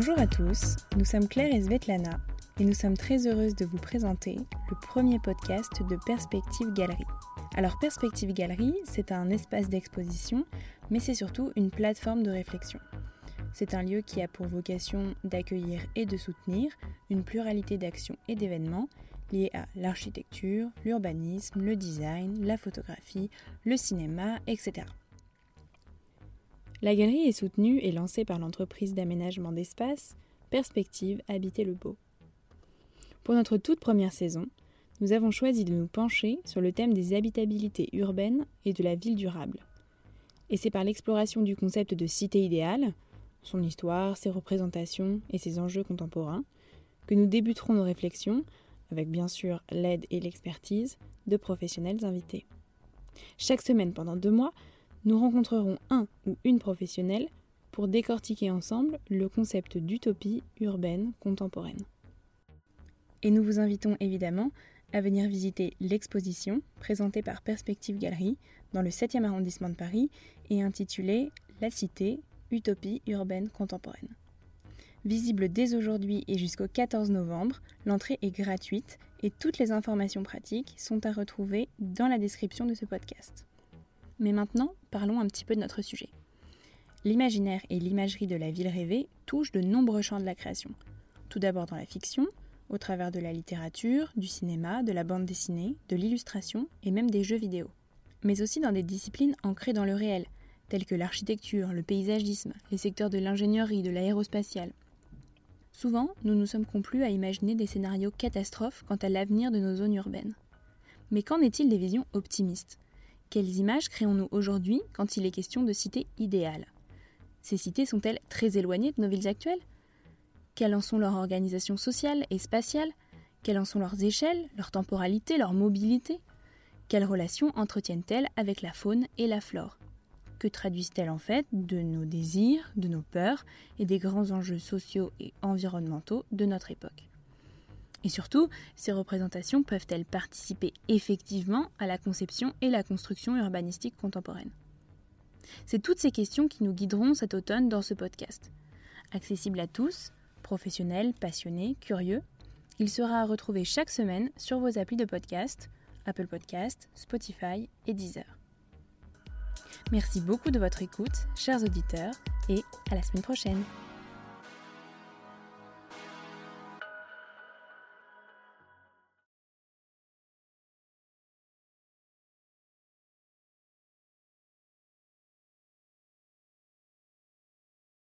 Bonjour à tous, nous sommes Claire et Svetlana et nous sommes très heureuses de vous présenter le premier podcast de Perspective Galerie. Alors Perspective Galerie, c'est un espace d'exposition, mais c'est surtout une plateforme de réflexion. C'est un lieu qui a pour vocation d'accueillir et de soutenir une pluralité d'actions et d'événements liés à l'architecture, l'urbanisme, le design, la photographie, le cinéma, etc. La galerie est soutenue et lancée par l'entreprise d'aménagement d'espace Perspective Habiter le Beau. Pour notre toute première saison, nous avons choisi de nous pencher sur le thème des habitabilités urbaines et de la ville durable. Et c'est par l'exploration du concept de cité idéale, son histoire, ses représentations et ses enjeux contemporains, que nous débuterons nos réflexions, avec bien sûr l'aide et l'expertise de professionnels invités. Chaque semaine pendant deux mois, nous rencontrerons un ou une professionnelle pour décortiquer ensemble le concept d'utopie urbaine contemporaine. Et nous vous invitons évidemment à venir visiter l'exposition présentée par Perspective Galerie dans le 7e arrondissement de Paris et intitulée La Cité, Utopie urbaine contemporaine. Visible dès aujourd'hui et jusqu'au 14 novembre, l'entrée est gratuite et toutes les informations pratiques sont à retrouver dans la description de ce podcast. Mais maintenant, parlons un petit peu de notre sujet. L'imaginaire et l'imagerie de la ville rêvée touchent de nombreux champs de la création. Tout d'abord dans la fiction, au travers de la littérature, du cinéma, de la bande dessinée, de l'illustration et même des jeux vidéo. Mais aussi dans des disciplines ancrées dans le réel, telles que l'architecture, le paysagisme, les secteurs de l'ingénierie, de l'aérospatiale. Souvent, nous nous sommes complus à imaginer des scénarios catastrophes quant à l'avenir de nos zones urbaines. Mais qu'en est-il des visions optimistes? Quelles images créons-nous aujourd'hui quand il est question de cités idéales? Ces cités sont-elles très éloignées de nos villes actuelles? Quelles en sont leur organisation sociale et spatiale Quelles en sont leurs échelles, leur temporalité, leur mobilité? Quelles relations entretiennent-elles avec la faune et la flore? Que traduisent-elles en fait de nos désirs, de nos peurs et des grands enjeux sociaux et environnementaux de notre époque? Et surtout, ces représentations peuvent-elles participer effectivement à la conception et la construction urbanistique contemporaine? C'est toutes ces questions qui nous guideront cet automne dans ce podcast. Accessible à tous, professionnel, passionné, curieux. Il sera à retrouver chaque semaine sur vos applis de podcast, Apple Podcast, Spotify et Deezer. Merci beaucoup de votre écoute, chers auditeurs, et à la semaine prochaine.